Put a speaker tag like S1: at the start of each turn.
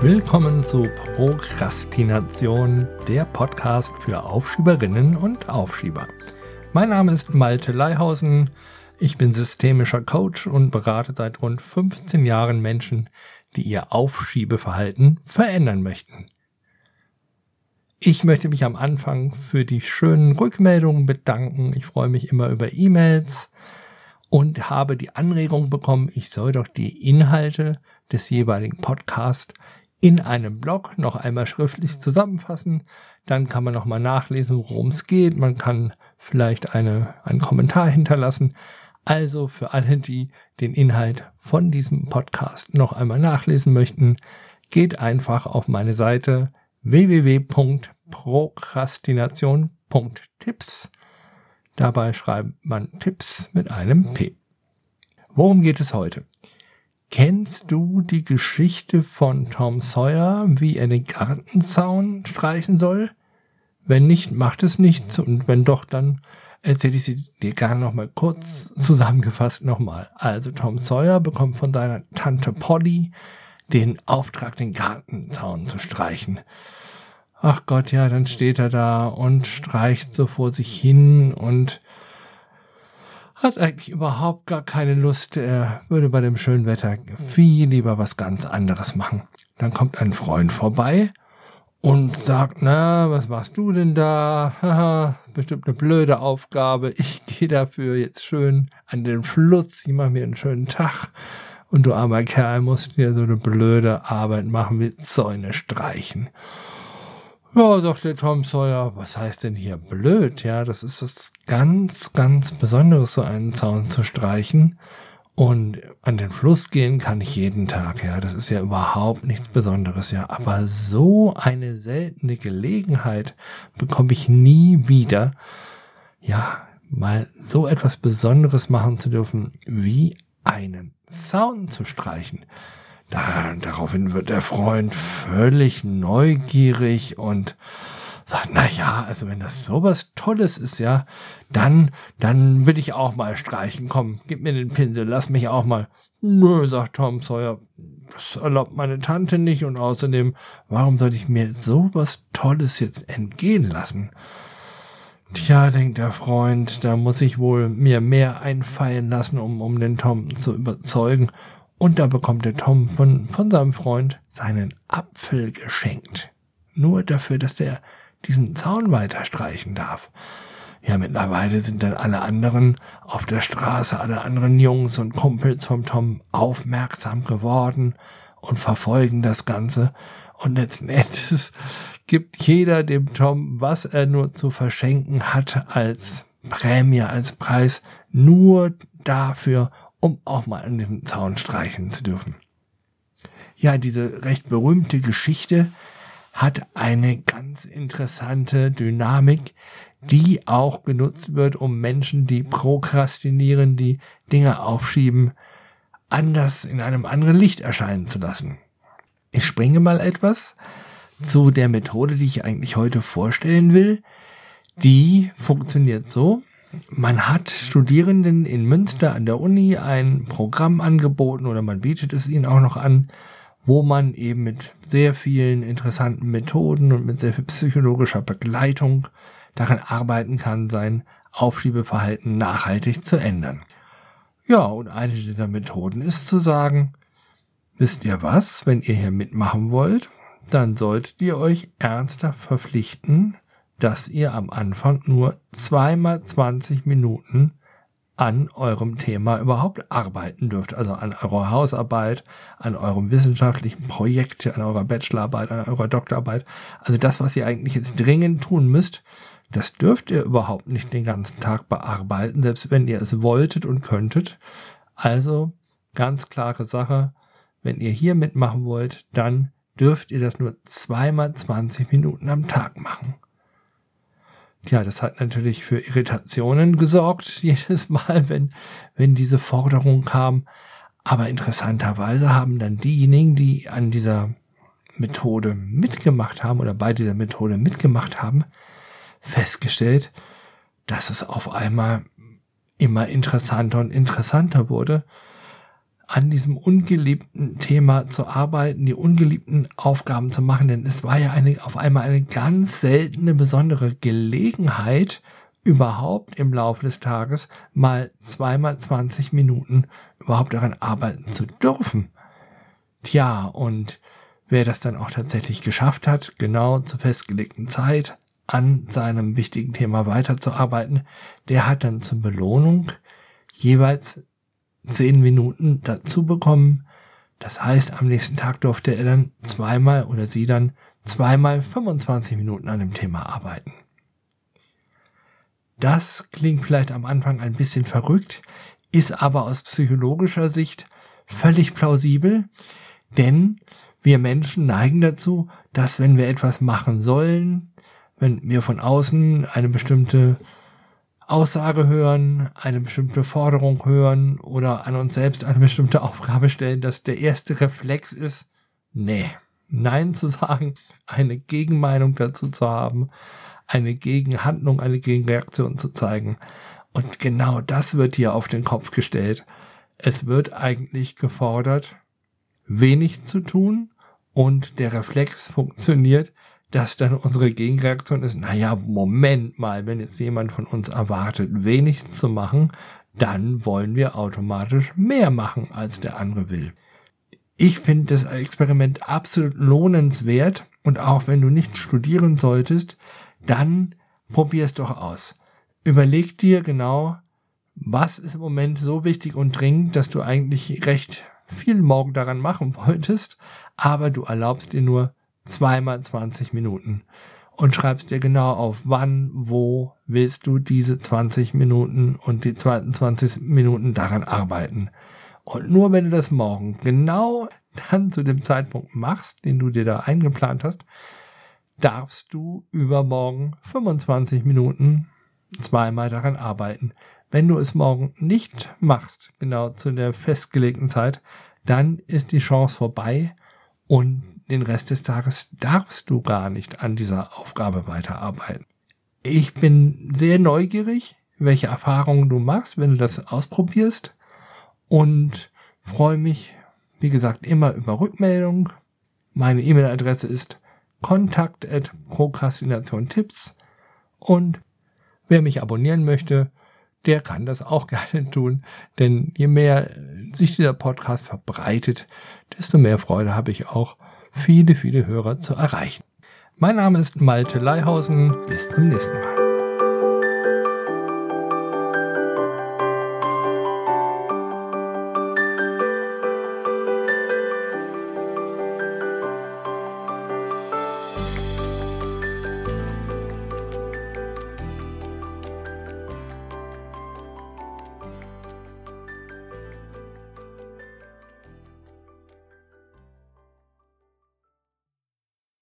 S1: Willkommen zu Prokrastination, der Podcast für Aufschieberinnen und Aufschieber. Mein Name ist Malte Leihausen. Ich bin systemischer Coach und berate seit rund 15 Jahren Menschen, die ihr Aufschiebeverhalten verändern möchten. Ich möchte mich am Anfang für die schönen Rückmeldungen bedanken. Ich freue mich immer über E-Mails und habe die Anregung bekommen, ich soll doch die Inhalte des jeweiligen Podcasts in einem Blog noch einmal schriftlich zusammenfassen. Dann kann man nochmal nachlesen, worum es geht. Man kann vielleicht eine, einen Kommentar hinterlassen. Also für alle, die den Inhalt von diesem Podcast noch einmal nachlesen möchten, geht einfach auf meine Seite www.prokrastination.tipps. Dabei schreibt man Tipps mit einem P. Worum geht es heute? Kennst du die Geschichte von Tom Sawyer, wie er den Gartenzaun streichen soll? Wenn nicht, macht es nichts. Und wenn doch, dann erzähle ich sie dir gerne nochmal kurz zusammengefasst nochmal. Also Tom Sawyer bekommt von seiner Tante Polly den Auftrag, den Gartenzaun zu streichen. Ach Gott, ja, dann steht er da und streicht so vor sich hin und hat eigentlich überhaupt gar keine Lust. Er würde bei dem schönen Wetter viel lieber was ganz anderes machen. Dann kommt ein Freund vorbei und sagt, na, was machst du denn da? Haha, bestimmt eine blöde Aufgabe. Ich gehe dafür jetzt schön an den Fluss. Ich mache mir einen schönen Tag. Und du armer Kerl musst dir so eine blöde Arbeit machen wie Zäune streichen. Ja, sagt der Tom Sawyer, was heißt denn hier blöd? Ja, das ist was ganz, ganz Besonderes, so einen Zaun zu streichen. Und an den Fluss gehen kann ich jeden Tag, ja. Das ist ja überhaupt nichts Besonderes, ja. Aber so eine seltene Gelegenheit bekomme ich nie wieder, ja, mal so etwas Besonderes machen zu dürfen, wie einen Zaun zu streichen. Da, daraufhin wird der Freund völlig neugierig und sagt, na ja, also wenn das sowas Tolles ist, ja, dann, dann will ich auch mal streichen. Komm, gib mir den Pinsel, lass mich auch mal. Nö, sagt Tom Sawyer, das erlaubt meine Tante nicht und außerdem, warum sollte ich mir sowas Tolles jetzt entgehen lassen? Tja, denkt der Freund, da muss ich wohl mir mehr einfallen lassen, um, um den Tom zu überzeugen. Und da bekommt der Tom von, von seinem Freund seinen Apfel geschenkt. Nur dafür, dass er diesen Zaun weiter streichen darf. Ja, mittlerweile sind dann alle anderen auf der Straße, alle anderen Jungs und Kumpels vom Tom aufmerksam geworden und verfolgen das Ganze. Und letzten Endes gibt jeder dem Tom, was er nur zu verschenken hat als Prämie, als Preis, nur dafür, um auch mal an dem Zaun streichen zu dürfen. Ja, diese recht berühmte Geschichte hat eine ganz interessante Dynamik, die auch genutzt wird, um Menschen, die prokrastinieren, die Dinge aufschieben, anders in einem anderen Licht erscheinen zu lassen. Ich springe mal etwas zu der Methode, die ich eigentlich heute vorstellen will. Die funktioniert so. Man hat Studierenden in Münster an der Uni ein Programm angeboten oder man bietet es ihnen auch noch an, wo man eben mit sehr vielen interessanten Methoden und mit sehr viel psychologischer Begleitung daran arbeiten kann, sein Aufschiebeverhalten nachhaltig zu ändern. Ja, und eine dieser Methoden ist zu sagen, wisst ihr was, wenn ihr hier mitmachen wollt, dann solltet ihr euch ernsthaft verpflichten, dass ihr am Anfang nur zweimal 20 Minuten an eurem Thema überhaupt arbeiten dürft. Also an eurer Hausarbeit, an eurem wissenschaftlichen Projekt, an eurer Bachelorarbeit, an eurer Doktorarbeit. Also das, was ihr eigentlich jetzt dringend tun müsst, das dürft ihr überhaupt nicht den ganzen Tag bearbeiten, selbst wenn ihr es wolltet und könntet. Also ganz klare Sache, wenn ihr hier mitmachen wollt, dann dürft ihr das nur zweimal 20 Minuten am Tag machen. Tja, das hat natürlich für Irritationen gesorgt, jedes Mal, wenn, wenn diese Forderung kam. Aber interessanterweise haben dann diejenigen, die an dieser Methode mitgemacht haben oder bei dieser Methode mitgemacht haben, festgestellt, dass es auf einmal immer interessanter und interessanter wurde. An diesem ungeliebten Thema zu arbeiten, die ungeliebten Aufgaben zu machen, denn es war ja eine, auf einmal eine ganz seltene, besondere Gelegenheit, überhaupt im Laufe des Tages mal zweimal 20 Minuten überhaupt daran arbeiten zu dürfen. Tja, und wer das dann auch tatsächlich geschafft hat, genau zur festgelegten Zeit an seinem wichtigen Thema weiterzuarbeiten, der hat dann zur Belohnung jeweils zehn Minuten dazu bekommen. Das heißt, am nächsten Tag durfte er dann zweimal oder sie dann zweimal 25 Minuten an dem Thema arbeiten. Das klingt vielleicht am Anfang ein bisschen verrückt, ist aber aus psychologischer Sicht völlig plausibel, denn wir Menschen neigen dazu, dass wenn wir etwas machen sollen, wenn wir von außen eine bestimmte Aussage hören, eine bestimmte Forderung hören oder an uns selbst eine bestimmte Aufgabe stellen, dass der erste Reflex ist, nee, nein zu sagen, eine Gegenmeinung dazu zu haben, eine Gegenhandlung, eine Gegenreaktion zu zeigen. Und genau das wird hier auf den Kopf gestellt. Es wird eigentlich gefordert, wenig zu tun und der Reflex funktioniert, dass dann unsere Gegenreaktion ist, naja, Moment mal, wenn jetzt jemand von uns erwartet, wenig zu machen, dann wollen wir automatisch mehr machen, als der andere will. Ich finde das Experiment absolut lohnenswert und auch wenn du nicht studieren solltest, dann probier es doch aus. Überleg dir genau, was ist im Moment so wichtig und dringend, dass du eigentlich recht viel morgen daran machen wolltest, aber du erlaubst dir nur zweimal 20 Minuten und schreibst dir genau auf, wann, wo willst du diese 20 Minuten und die zweiten 20 Minuten daran arbeiten. Und nur wenn du das morgen genau dann zu dem Zeitpunkt machst, den du dir da eingeplant hast, darfst du übermorgen 25 Minuten zweimal daran arbeiten. Wenn du es morgen nicht machst, genau zu der festgelegten Zeit, dann ist die Chance vorbei und den Rest des Tages darfst du gar nicht an dieser Aufgabe weiterarbeiten. Ich bin sehr neugierig, welche Erfahrungen du machst, wenn du das ausprobierst und freue mich, wie gesagt, immer über Rückmeldung. Meine E-Mail-Adresse ist kontakt@prokrastinationtipps und wer mich abonnieren möchte, der kann das auch gerne tun, denn je mehr sich dieser Podcast verbreitet, desto mehr Freude habe ich auch viele, viele Hörer zu erreichen. Mein Name ist Malte Leihausen. Bis zum nächsten Mal.